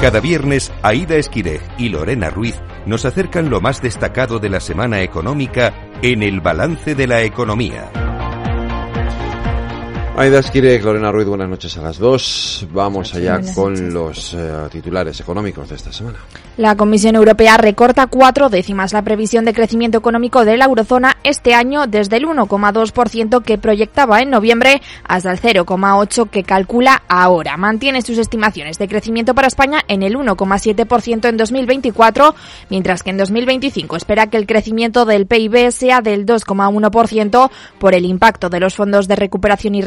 Cada viernes, Aida Esquirej y Lorena Ruiz nos acercan lo más destacado de la semana económica en el balance de la economía. Aida Esquire, Lorena Ruiz, buenas noches a las dos. Vamos allá con los eh, titulares económicos de esta semana. La Comisión Europea recorta cuatro décimas la previsión de crecimiento económico de la eurozona este año desde el 1,2% que proyectaba en noviembre hasta el 0,8% que calcula ahora. Mantiene sus estimaciones de crecimiento para España en el 1,7% en 2024, mientras que en 2025 espera que el crecimiento del PIB sea del 2,1% por el impacto de los fondos de recuperación y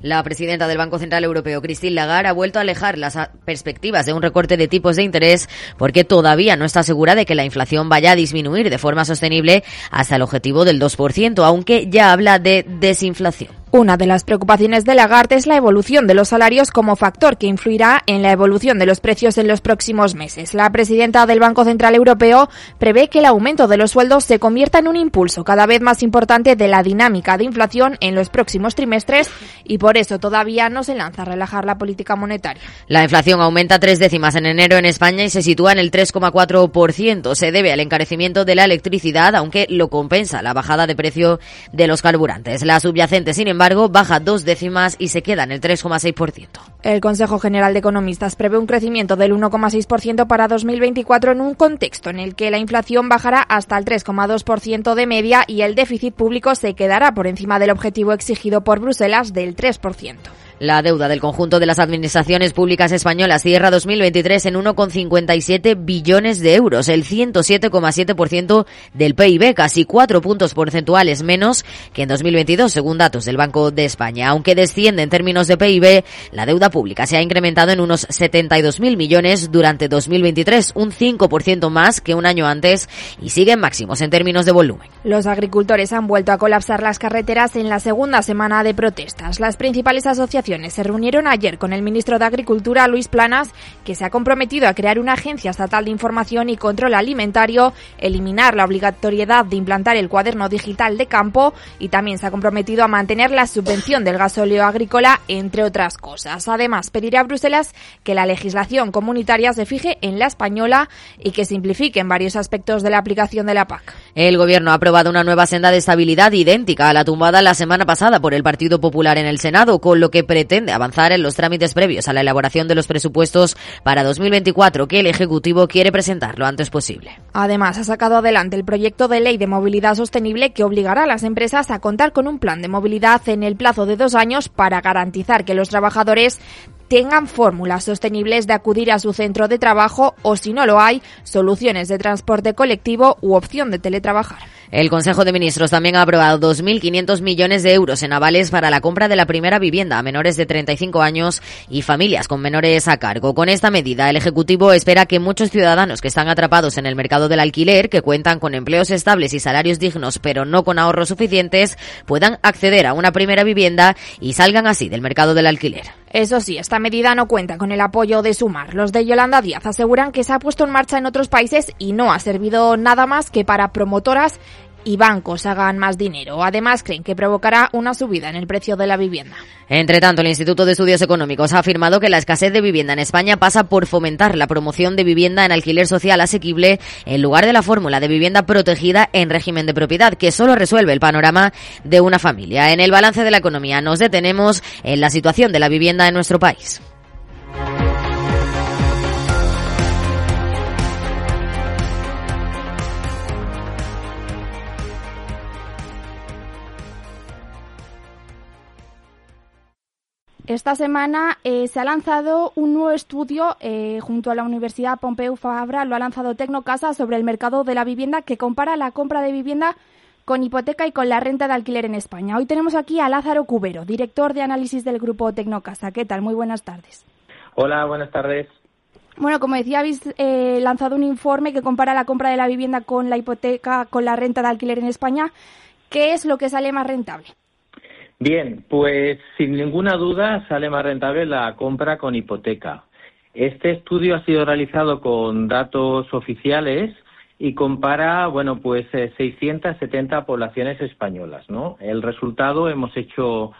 la presidenta del Banco Central Europeo, Christine Lagarde, ha vuelto a alejar las perspectivas de un recorte de tipos de interés porque todavía no está segura de que la inflación vaya a disminuir de forma sostenible hasta el objetivo del 2%, aunque ya habla de desinflación. Una de las preocupaciones de Lagarde es la evolución de los salarios como factor que influirá en la evolución de los precios en los próximos meses. La presidenta del Banco Central Europeo prevé que el aumento de los sueldos se convierta en un impulso cada vez más importante de la dinámica de inflación en los próximos trimestres y por eso todavía no se lanza a relajar la política monetaria. La inflación aumenta tres décimas en enero en España y se sitúa en el 3,4%. Se debe al encarecimiento de la electricidad, aunque lo compensa la bajada de precio de los carburantes. La subyacente, sin embargo, embargo, baja dos décimas y se queda en el 3,6%. El Consejo General de Economistas prevé un crecimiento del 1,6% para 2024 en un contexto en el que la inflación bajará hasta el 3,2% de media y el déficit público se quedará por encima del objetivo exigido por Bruselas del 3%. La deuda del conjunto de las administraciones públicas españolas cierra 2023 en 1,57 billones de euros, el 107,7% del PIB, casi cuatro puntos porcentuales menos que en 2022, según datos del Banco de España. Aunque desciende en términos de PIB, la deuda pública se ha incrementado en unos 72.000 millones durante 2023, un 5% más que un año antes y siguen máximos en términos de volumen. Los agricultores han vuelto a colapsar las carreteras en la segunda semana de protestas. Las principales asociaciones se reunieron ayer con el ministro de Agricultura, Luis Planas, que se ha comprometido a crear una agencia estatal de información y control alimentario, eliminar la obligatoriedad de implantar el cuaderno digital de campo y también se ha comprometido a mantener la subvención del gasóleo agrícola, entre otras cosas. Además, pedirá a Bruselas que la legislación comunitaria se fije en la española y que simplifique en varios aspectos de la aplicación de la PAC. El Gobierno ha aprobado una nueva senda de estabilidad idéntica a la tumbada la semana pasada por el Partido Popular en el Senado, con lo que pretende avanzar en los trámites previos a la elaboración de los presupuestos para 2024 que el Ejecutivo quiere presentar lo antes posible. Además, ha sacado adelante el proyecto de ley de movilidad sostenible que obligará a las empresas a contar con un plan de movilidad en el plazo de dos años para garantizar que los trabajadores tengan fórmulas sostenibles de acudir a su centro de trabajo o, si no lo hay, soluciones de transporte colectivo u opción de teletrabajar. El Consejo de Ministros también ha aprobado 2.500 millones de euros en avales para la compra de la primera vivienda a menores de 35 años y familias con menores a cargo. Con esta medida, el Ejecutivo espera que muchos ciudadanos que están atrapados en el mercado del alquiler, que cuentan con empleos estables y salarios dignos, pero no con ahorros suficientes, puedan acceder a una primera vivienda y salgan así del mercado del alquiler. Eso sí, esta medida no cuenta con el apoyo de Sumar. Los de Yolanda Díaz aseguran que se ha puesto en marcha en otros países y no ha servido nada más que para promotoras y bancos hagan más dinero. Además, creen que provocará una subida en el precio de la vivienda. Entre tanto, el Instituto de Estudios Económicos ha afirmado que la escasez de vivienda en España pasa por fomentar la promoción de vivienda en alquiler social asequible en lugar de la fórmula de vivienda protegida en régimen de propiedad, que solo resuelve el panorama de una familia. En el balance de la economía nos detenemos en la situación de la vivienda en nuestro país. Esta semana eh, se ha lanzado un nuevo estudio eh, junto a la Universidad Pompeu Fabra, lo ha lanzado Tecnocasa sobre el mercado de la vivienda que compara la compra de vivienda con hipoteca y con la renta de alquiler en España. Hoy tenemos aquí a Lázaro Cubero, director de análisis del grupo Tecnocasa. ¿Qué tal? Muy buenas tardes. Hola, buenas tardes. Bueno, como decía, habéis eh, lanzado un informe que compara la compra de la vivienda con la hipoteca, con la renta de alquiler en España. ¿Qué es lo que sale más rentable? Bien, pues sin ninguna duda sale más rentable la compra con hipoteca. Este estudio ha sido realizado con datos oficiales y compara, bueno, pues 670 eh, poblaciones españolas, ¿no? El resultado hemos hecho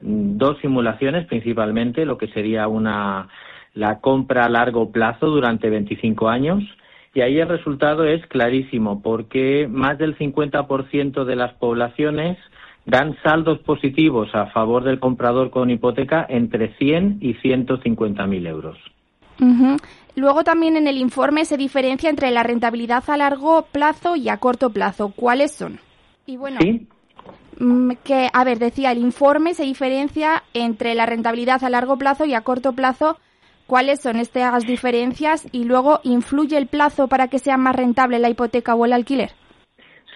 mm, dos simulaciones principalmente, lo que sería una la compra a largo plazo durante 25 años. Y ahí el resultado es clarísimo, porque más del 50% de las poblaciones dan saldos positivos a favor del comprador con hipoteca entre 100 y 150 mil euros. Luego también en el informe se diferencia entre la rentabilidad a largo plazo y a corto plazo. ¿Cuáles son? Y bueno, mm, que a ver, decía el informe se diferencia entre la rentabilidad a largo plazo y a corto plazo. ¿Cuáles son estas diferencias? Y luego, ¿influye el plazo para que sea más rentable la hipoteca o el alquiler?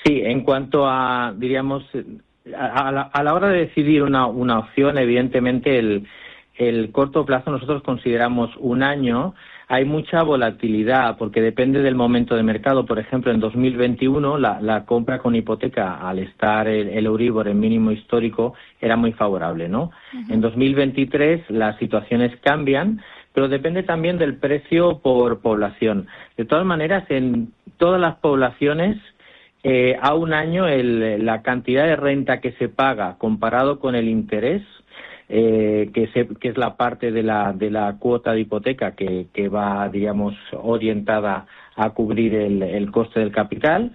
Sí, en cuanto a, diríamos, a, la, hora de decidir una, una opción, evidentemente el, el corto plazo nosotros consideramos un año. Hay mucha volatilidad porque depende del momento de mercado. Por ejemplo, en 2021 la, la compra con hipoteca, al estar el, el, Euribor en mínimo histórico, era muy favorable, ¿no? En 2023 las situaciones cambian, pero depende también del precio por población. De todas maneras, en todas las poblaciones eh, a un año la cantidad de renta que se paga comparado con el interés, eh, que, que, es la parte de la, de la cuota de hipoteca que, va, digamos, orientada a cubrir el, el coste del capital,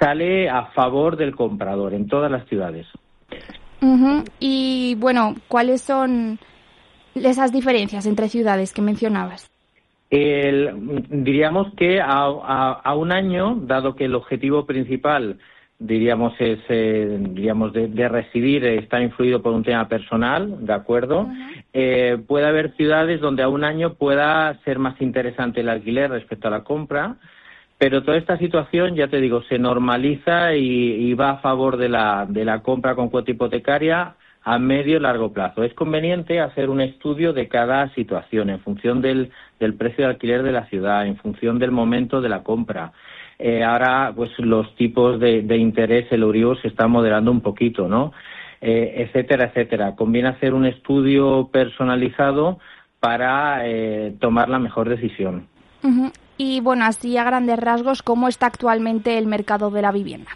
sale a favor del comprador en todas las ciudades. Y bueno, ¿cuáles son esas diferencias entre ciudades que mencionabas? Diríamos que a, un año, dado que el objetivo principal, diríamos, es, eh, diríamos, de, residir está influido por un tema personal, ¿de acuerdo? Eh, puede haber ciudades donde a un año pueda ser más interesante el alquiler respecto a la compra, pero toda esta situación, ya te digo, se normaliza y, va a favor de la, de la compra con cuota hipotecaria a medio y largo plazo. Es conveniente hacer un estudio de cada situación en función del, del precio de alquiler de la ciudad, en función del momento de la compra. Eh, ahora, pues los tipos de, interés, el Euribor se está moderando un poquito, ¿no? Eh, etcétera, etcétera. Conviene hacer un estudio personalizado para eh, tomar la mejor decisión. Y bueno, así a grandes rasgos, ¿cómo está actualmente el mercado de la vivienda?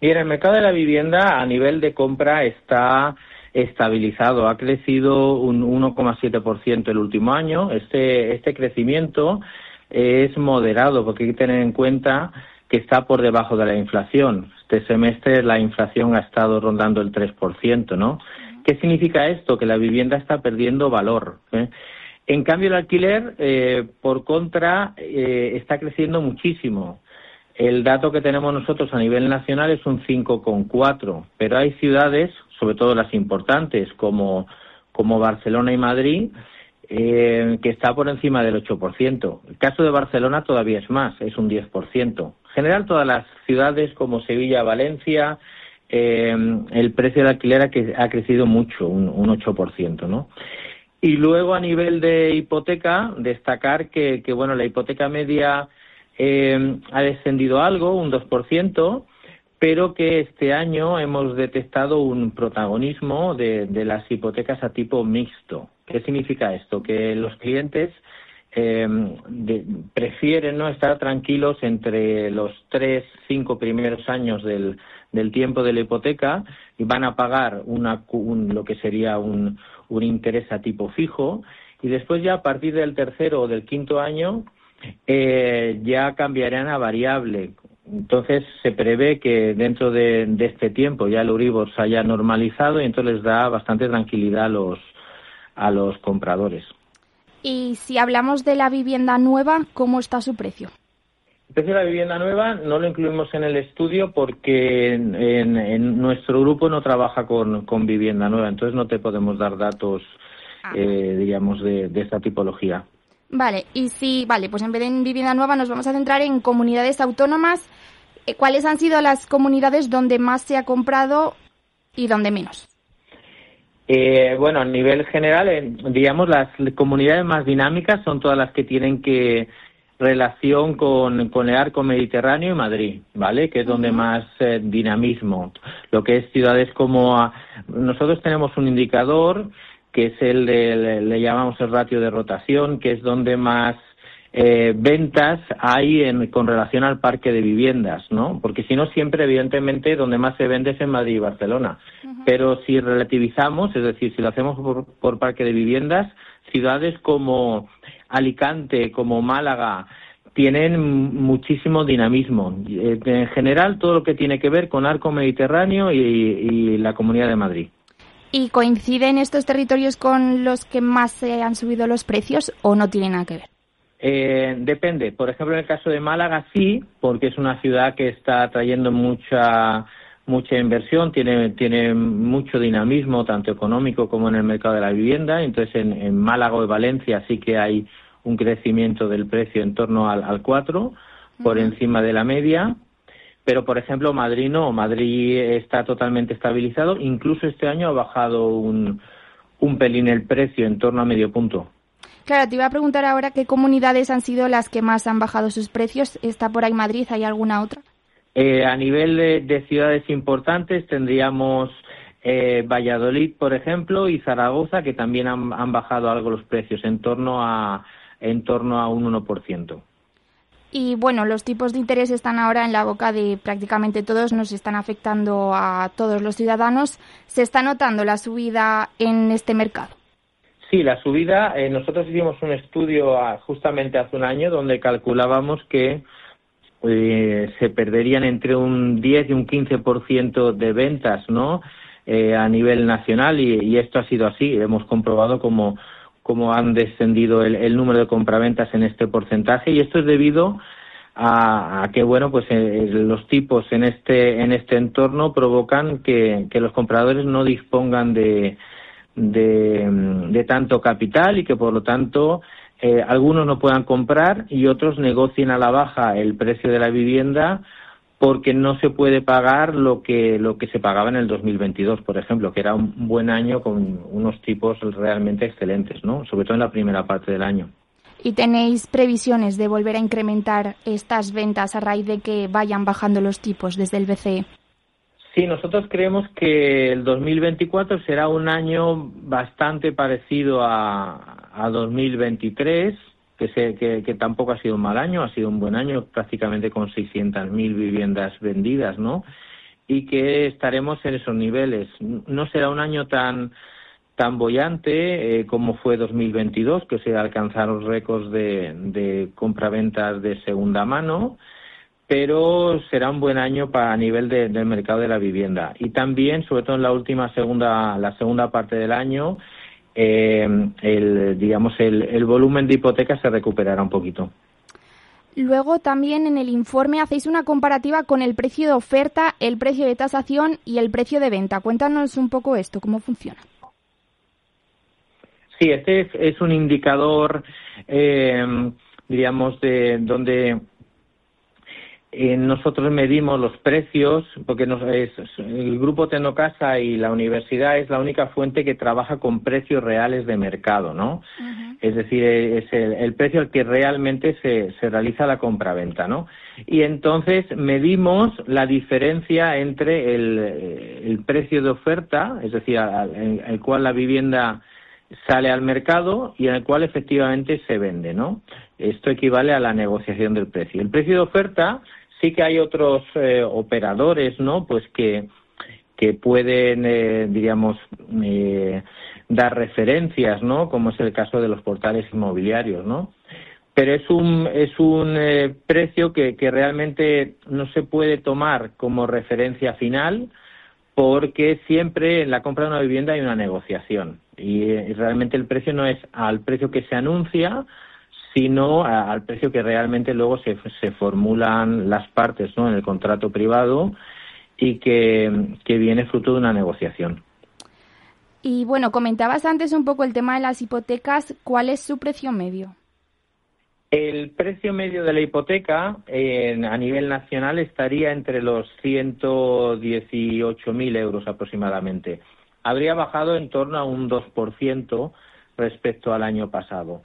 Bien, el mercado de la vivienda a nivel de compra está estabilizado. Ha crecido un 1,7% el último año. Este, este crecimiento es moderado porque hay que tener en cuenta que está por debajo de la inflación. Este semestre la inflación ha estado rondando el 3%, ¿no? ¿Qué significa esto? Que la vivienda está perdiendo valor. ¿eh? En cambio, el alquiler, eh, por contra, eh, está creciendo muchísimo. El dato que tenemos nosotros a nivel nacional es un 5,4, pero hay ciudades, sobre todo las importantes, como, Barcelona y Madrid, eh, que está por encima del 8%. El caso de Barcelona todavía es más, es un 10%. En general, todas las ciudades como Sevilla, Valencia, eh, el precio de alquiler ha, ha crecido mucho, un, un 8%, ¿no? Y luego, a nivel de hipoteca, destacar que, que bueno, la hipoteca media eh, ha descendido algo, un 2%, pero que este año hemos detectado un protagonismo de, las hipotecas a tipo mixto. ¿Qué significa esto? Que los clientes eh, prefieren no estar tranquilos entre los tres, cinco primeros años del, del tiempo de la hipoteca y van a pagar una, lo que sería un, un interés a tipo fijo y después ya a partir del tercero o del quinto año eh, ya cambiarán a variable. Entonces se prevé que dentro de, este tiempo ya el Uribor se haya normalizado y entonces les da bastante tranquilidad a los, a los compradores. Y si hablamos de la vivienda nueva, ¿cómo está su precio? El precio de la vivienda nueva no lo incluimos en el estudio porque en, nuestro grupo no trabaja con, con, vivienda nueva, entonces no te podemos dar datos, ah. eh, digamos, de esta tipología. Vale, y si, vale, pues en vez de en vivienda nueva nos vamos a centrar en comunidades autónomas. Eh, ¿Cuáles han sido las comunidades donde más se ha comprado y donde menos? Eh, bueno, a nivel general, digamos, las comunidades más dinámicas son todas las que tienen que relación con, con el arco mediterráneo y Madrid, ¿vale? Que es donde más eh, dinamismo. Lo que es ciudades como... nosotros tenemos un indicador que es el de, le, llamamos el ratio de rotación, que es donde más eh, ventas hay en, con relación al parque de viviendas, ¿no? Porque si no, siempre, evidentemente, donde más se vende es en Madrid y Barcelona. Pero si relativizamos, es decir, si lo hacemos por, parque de viviendas, ciudades como Alicante, como Málaga, tienen muchísimo dinamismo. Eh, en general, todo lo que tiene que ver con arco mediterráneo y, la Comunidad de Madrid. ¿Y coinciden estos territorios con los que más se han subido los precios o no tienen nada que ver? Eh, depende. Por ejemplo, en el caso de Málaga sí, porque es una ciudad que está trayendo mucha mucha inversión, tiene, tiene mucho dinamismo, tanto económico como en el mercado de la vivienda. Entonces, en, Málaga y Valencia sí que hay un crecimiento del precio en torno al, al 4, por encima de la media. Pero, por ejemplo, Madrid no. Madrid está totalmente estabilizado. Incluso este año ha bajado un, un pelín el precio, en torno a medio punto. Claro, te iba a preguntar ahora qué comunidades han sido las que más han bajado sus precios. ¿Está por ahí Madrid? ¿Hay alguna otra? Eh, a nivel de, ciudades importantes tendríamos eh, Valladolid, por ejemplo, y Zaragoza, que también han, bajado algo los precios, en torno a, en torno a un 1%. Y bueno, los tipos de interés están ahora en la boca de prácticamente todos, nos están afectando a todos los ciudadanos. ¿Se está notando la subida en este mercado? Sí, la subida, eh, nosotros hicimos un estudio ah, justamente hace un año donde calculábamos que eh, se perderían entre un 10 y un 15% de ventas, ¿no? Eh, a nivel nacional y, esto ha sido así. Hemos comprobado cómo, cómo han descendido el, número de compraventas en este porcentaje. Y esto es debido a, que bueno pues eh, los tipos en este en este entorno provocan que, los compradores no dispongan de, de, de tanto capital y que por lo tanto eh, algunos no puedan comprar y otros negocien a la baja el precio de la vivienda porque no se puede pagar lo que lo que se pagaba en el 2022, por ejemplo, que era un buen año con unos tipos realmente excelentes, ¿no? Sobre todo en la primera parte del año. ¿Y tenéis previsiones de volver a incrementar estas ventas a raíz de que vayan bajando los tipos desde el BCE? Sí, nosotros creemos que el 2024 será un año bastante parecido a, a 2023, que, se, que, tampoco ha sido un mal año, ha sido un buen año, prácticamente con 600.000 viviendas vendidas, ¿no? Y que estaremos en esos niveles. No será un año tan tan bollante eh, como fue 2022, que se alcanzaron récords de, de compraventas de segunda mano, pero será un buen año para a nivel del mercado de la vivienda. Y también, sobre todo en la última segunda, la segunda parte del año, eh, el, digamos, el, volumen de hipotecas se recuperará un poquito. Luego también en el informe hacéis una comparativa con el precio de oferta, el precio de tasación y el precio de venta. Cuéntanos un poco esto, cómo funciona. Sí, este es, un indicador, eh, diríamos, de donde eh, nosotros medimos los precios, porque nos, el grupo Tenocasa y la universidad es la única fuente que trabaja con precios reales de mercado, ¿no? Es decir, es el, precio al que realmente se, se realiza la compraventa, ¿no? Y entonces medimos la diferencia entre el, el precio de oferta, es decir, en el cual la vivienda sale al mercado y en el cual efectivamente se vende, ¿no? Esto equivale a la negociación del precio. El precio de oferta sí que hay otros eh, operadores, ¿no? Pues que, que pueden, eh, diríamos, eh, dar referencias, ¿no? Como es el caso de los portales inmobiliarios, ¿no? Pero es un, es un precio que, que realmente no se puede tomar como referencia final porque siempre en la compra de una vivienda hay una negociación y realmente el precio no es al precio que se anuncia, sino al precio que realmente luego se, se formulan las partes ¿no? en el contrato privado y que, que viene fruto de una negociación. Y bueno, comentabas antes un poco el tema de las hipotecas. ¿Cuál es su precio medio? El precio medio de la hipoteca a nivel nacional estaría entre los 118.000 euros aproximadamente. Habría bajado en torno a un 2% respecto al año pasado.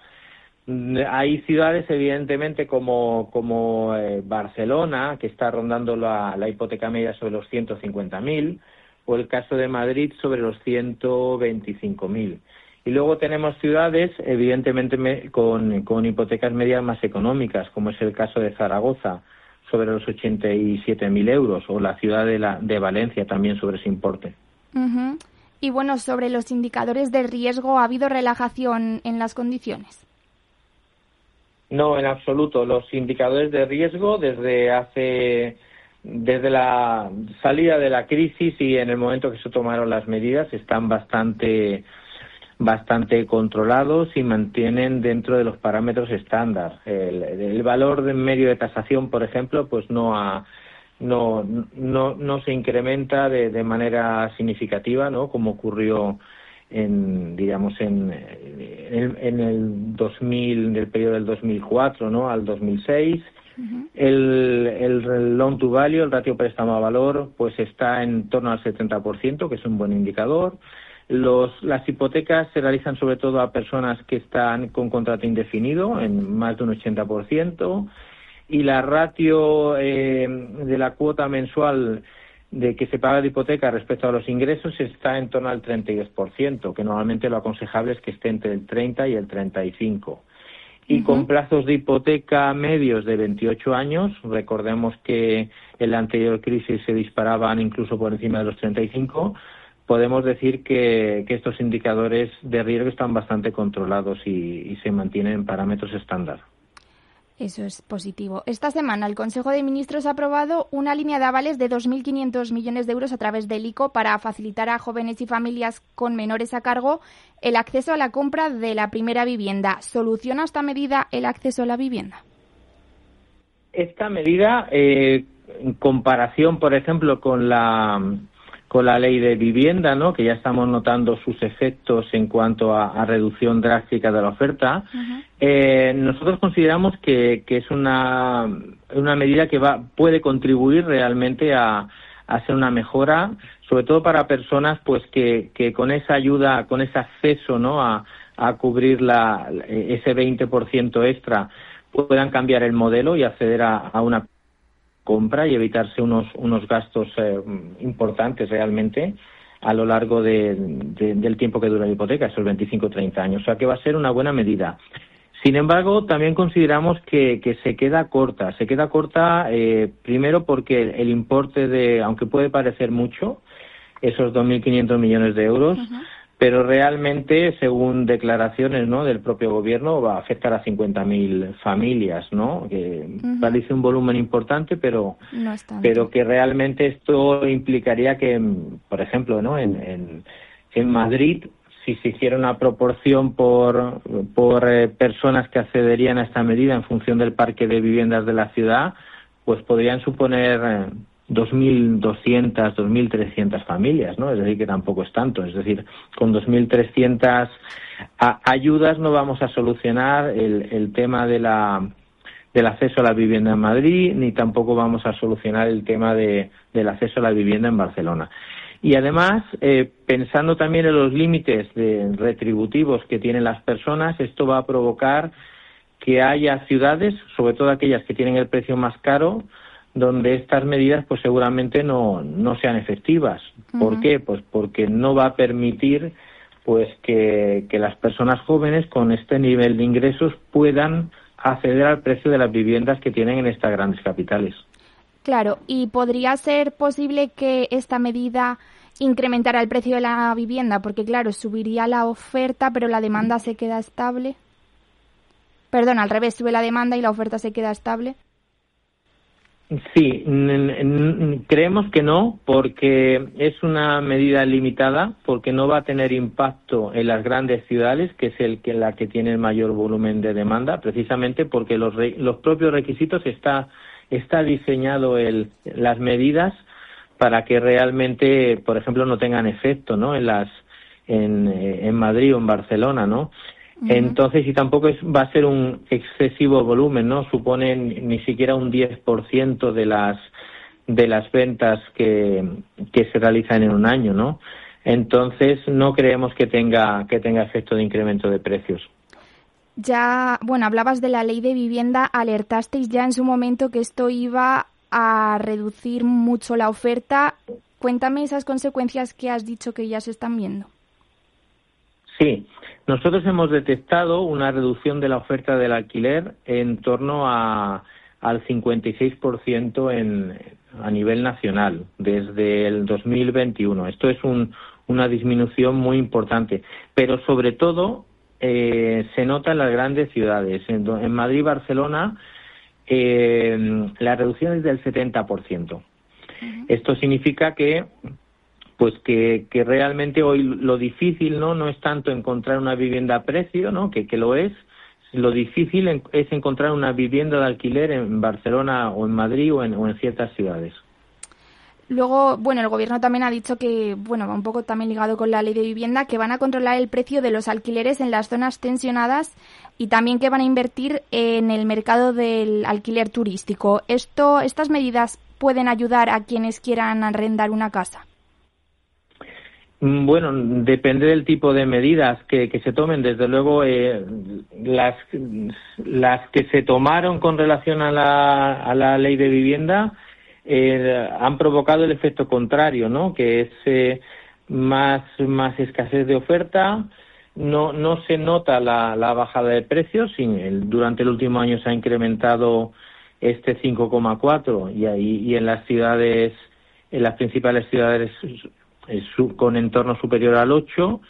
Hay ciudades, evidentemente, como, eh, Barcelona, que está rondando la, hipoteca media sobre los 150.000, o el caso de Madrid sobre los 125.000. Y luego tenemos ciudades, evidentemente, con, con hipotecas medias más económicas, como es el caso de Zaragoza, sobre los 87.000 euros, o la ciudad de, la, de Valencia también sobre ese importe. Y bueno, sobre los indicadores de riesgo, ¿ha habido relajación en las condiciones? No, en absoluto. Los indicadores de riesgo desde hace desde la salida de la crisis y en el momento que se tomaron las medidas están bastante bastante controlados y mantienen dentro de los parámetros estándar. El, valor de medio de tasación, por ejemplo, pues no ha, no, no, no se incrementa de, de manera significativa, ¿no? Como ocurrió en digamos en, en, en el 2000 del periodo del 2004 no al 2006 el, el loan to value el ratio préstamo a valor pues está en torno al 70% que es un buen indicador. Los, las hipotecas se realizan sobre todo a personas que están con contrato indefinido en más de un 80% y la ratio eh, de la cuota mensual de que se paga de hipoteca respecto a los ingresos está en torno al 32%, que normalmente lo aconsejable es que esté entre el 30 y el 35. Y con plazos de hipoteca medios de 28 años, recordemos que en la anterior crisis se disparaban incluso por encima de los 35, podemos decir que, estos indicadores de riesgo están bastante controlados y se mantienen en parámetros estándar. Eso es positivo. Esta semana el Consejo de Ministros ha aprobado una línea de avales de 2.500 millones de euros a través del ICO para facilitar a jóvenes y familias con menores a cargo el acceso a la compra de la primera vivienda. ¿Soluciona esta medida el acceso a la vivienda? Esta medida, eh, en comparación, por ejemplo, con la con la ley de vivienda, ¿no? que ya estamos notando sus efectos en cuanto a, reducción drástica de la oferta, eh, nosotros consideramos que, que es una, una, medida que va, puede contribuir realmente a, a hacer una mejora, sobre todo para personas pues que, que con esa ayuda, con ese acceso ¿no? a, a cubrir la, ese 20% extra, puedan cambiar el modelo y acceder a, a una compra y evitarse unos, unos gastos eh, importantes realmente a lo largo de, del tiempo que dura la hipoteca, esos 25 o 30 años. O sea que va a ser una buena medida. Sin embargo, también consideramos que, que se queda corta. Se queda corta eh, primero porque el, importe de, aunque puede parecer mucho, esos 2.500 millones de euros, pero realmente, según declaraciones ¿no? del propio gobierno, va a afectar a 50.000 familias, ¿no? Que parece un volumen importante, pero, pero que realmente esto implicaría que, por ejemplo, ¿no? en, en, en Madrid, si se hiciera una proporción por, por eh, personas que accederían a esta medida en función del parque de viviendas de la ciudad, pues podrían suponer eh, 2.200, 2.300 familias, ¿no? Es decir, que tampoco es tanto. Es decir, con 2.300 ayudas no vamos a solucionar el, el tema de la, del acceso a la vivienda en Madrid, ni tampoco vamos a solucionar el tema de, del acceso a la vivienda en Barcelona. Y además, eh, pensando también en los límites de retributivos que tienen las personas, esto va a provocar que haya ciudades, sobre todo aquellas que tienen el precio más caro, donde estas medidas pues seguramente no, no sean efectivas. ¿Por qué? Pues porque no va a permitir pues que, que las personas jóvenes con este nivel de ingresos puedan acceder al precio de las viviendas que tienen en estas grandes capitales. Claro, y podría ser posible que esta medida incrementara el precio de la vivienda, porque claro, subiría la oferta, pero la demanda se queda estable. Perdón, al revés, sube la demanda y la oferta se queda estable. Sí, creemos que no, porque es una medida limitada, porque no va a tener impacto en las grandes ciudades, que es el que la que tiene el mayor volumen de demanda, precisamente porque los, los propios requisitos está está diseñado el, las medidas para que realmente, por ejemplo, no tengan efecto, ¿no? En las en, en Madrid o en Barcelona, ¿no? Entonces, y tampoco es, va a ser un excesivo volumen, ¿no? Supone ni siquiera un 10% de las, de las ventas que, que se realizan en un año, ¿no? Entonces, no creemos que tenga, que tenga efecto de incremento de precios. Ya, bueno, hablabas de la ley de vivienda, alertasteis ya en su momento que esto iba a reducir mucho la oferta. Cuéntame esas consecuencias que has dicho que ya se están viendo. Sí, nosotros hemos detectado una reducción de la oferta del alquiler en torno a, al 56% en, a nivel nacional desde el 2021. Esto es una disminución muy importante, pero sobre todo eh, se nota en las grandes ciudades. En, Madrid y Barcelona eh, la reducción es del 70%. Esto significa que pues que, que, realmente hoy lo difícil no no es tanto encontrar una vivienda a precio, ¿no? que, que lo es, lo difícil es encontrar una vivienda de alquiler en Barcelona o en Madrid o en, o en ciertas ciudades. Luego, bueno, el gobierno también ha dicho que, bueno, va un poco también ligado con la ley de vivienda, que van a controlar el precio de los alquileres en las zonas tensionadas y también que van a invertir en el mercado del alquiler turístico. Esto, estas medidas pueden ayudar a quienes quieran arrendar una casa. Mm, bueno, depende del tipo de medidas que, se tomen. Desde luego, eh, las, las que se tomaron con relación a la, a la ley de vivienda eh, han provocado el efecto contrario, ¿no? Que es eh, más, más escasez de oferta, no, no se nota la, la bajada de precios, sin durante el último año se ha incrementado este 5,4 y ahí y en las ciudades, en las principales ciudades con entorno superior al 8,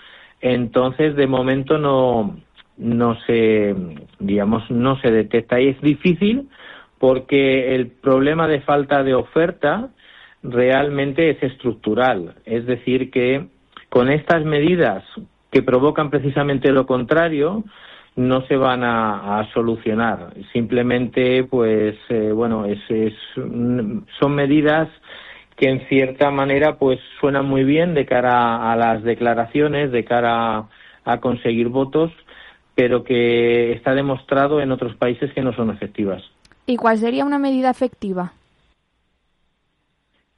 entonces de momento no, no se, digamos, no se detecta y es difícil porque el problema de falta de oferta realmente es estructural, es decir que con estas medidas que provocan precisamente lo contrario, no se van a, solucionar. Simplemente, pues, eh, bueno, es, son medidas que en cierta manera pues suena muy bien de cara a las declaraciones, de cara a conseguir votos, pero que está demostrado en otros países que no son efectivas. ¿Y cuál sería una medida efectiva?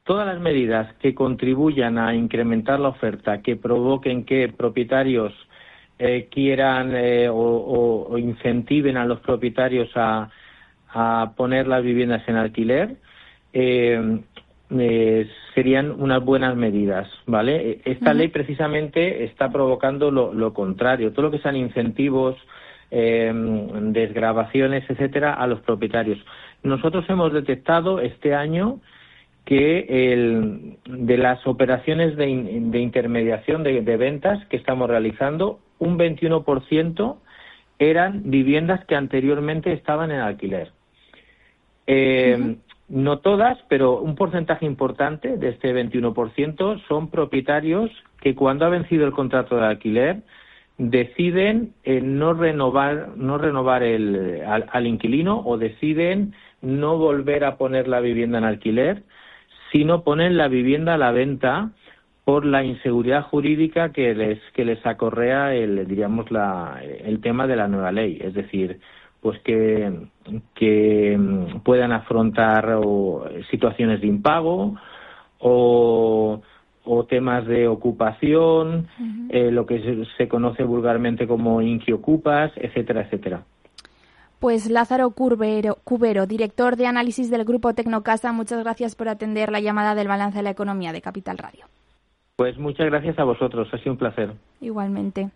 Todas las medidas que contribuyan a incrementar la oferta, que provoquen que propietarios eh, quieran eh, o, incentiven a los propietarios a, poner las viviendas en alquiler, eh, eh, serían unas buenas medidas, ¿vale? Esta ley precisamente está provocando lo, contrario, todo lo que sean incentivos, eh, desgrabaciones, etcétera, a los propietarios. Nosotros hemos detectado este año que el, de las operaciones de, intermediación de, ventas que estamos realizando, un 21% eran viviendas que anteriormente estaban en alquiler. Eh, no todas, pero un porcentaje importante de este 21% son propietarios que cuando ha vencido el contrato de alquiler deciden eh, no renovar no renovar el, al, inquilino o deciden no volver a poner la vivienda en alquiler, sino ponen la vivienda a la venta por la inseguridad jurídica que les que les acorrea el diríamos la, el tema de la nueva ley, es decir, pues que, que mm, puedan afrontar situaciones de impago o, temas de ocupación, eh, lo que se, conoce vulgarmente como inquiocupas, etcétera, etcétera. Pues Lázaro Cubero, Cubero, director de análisis del Grupo Tecnocasa, muchas gracias por atender la llamada del balance de la economía de Capital Radio. Pues muchas gracias a vosotros, ha sido un placer. Igualmente.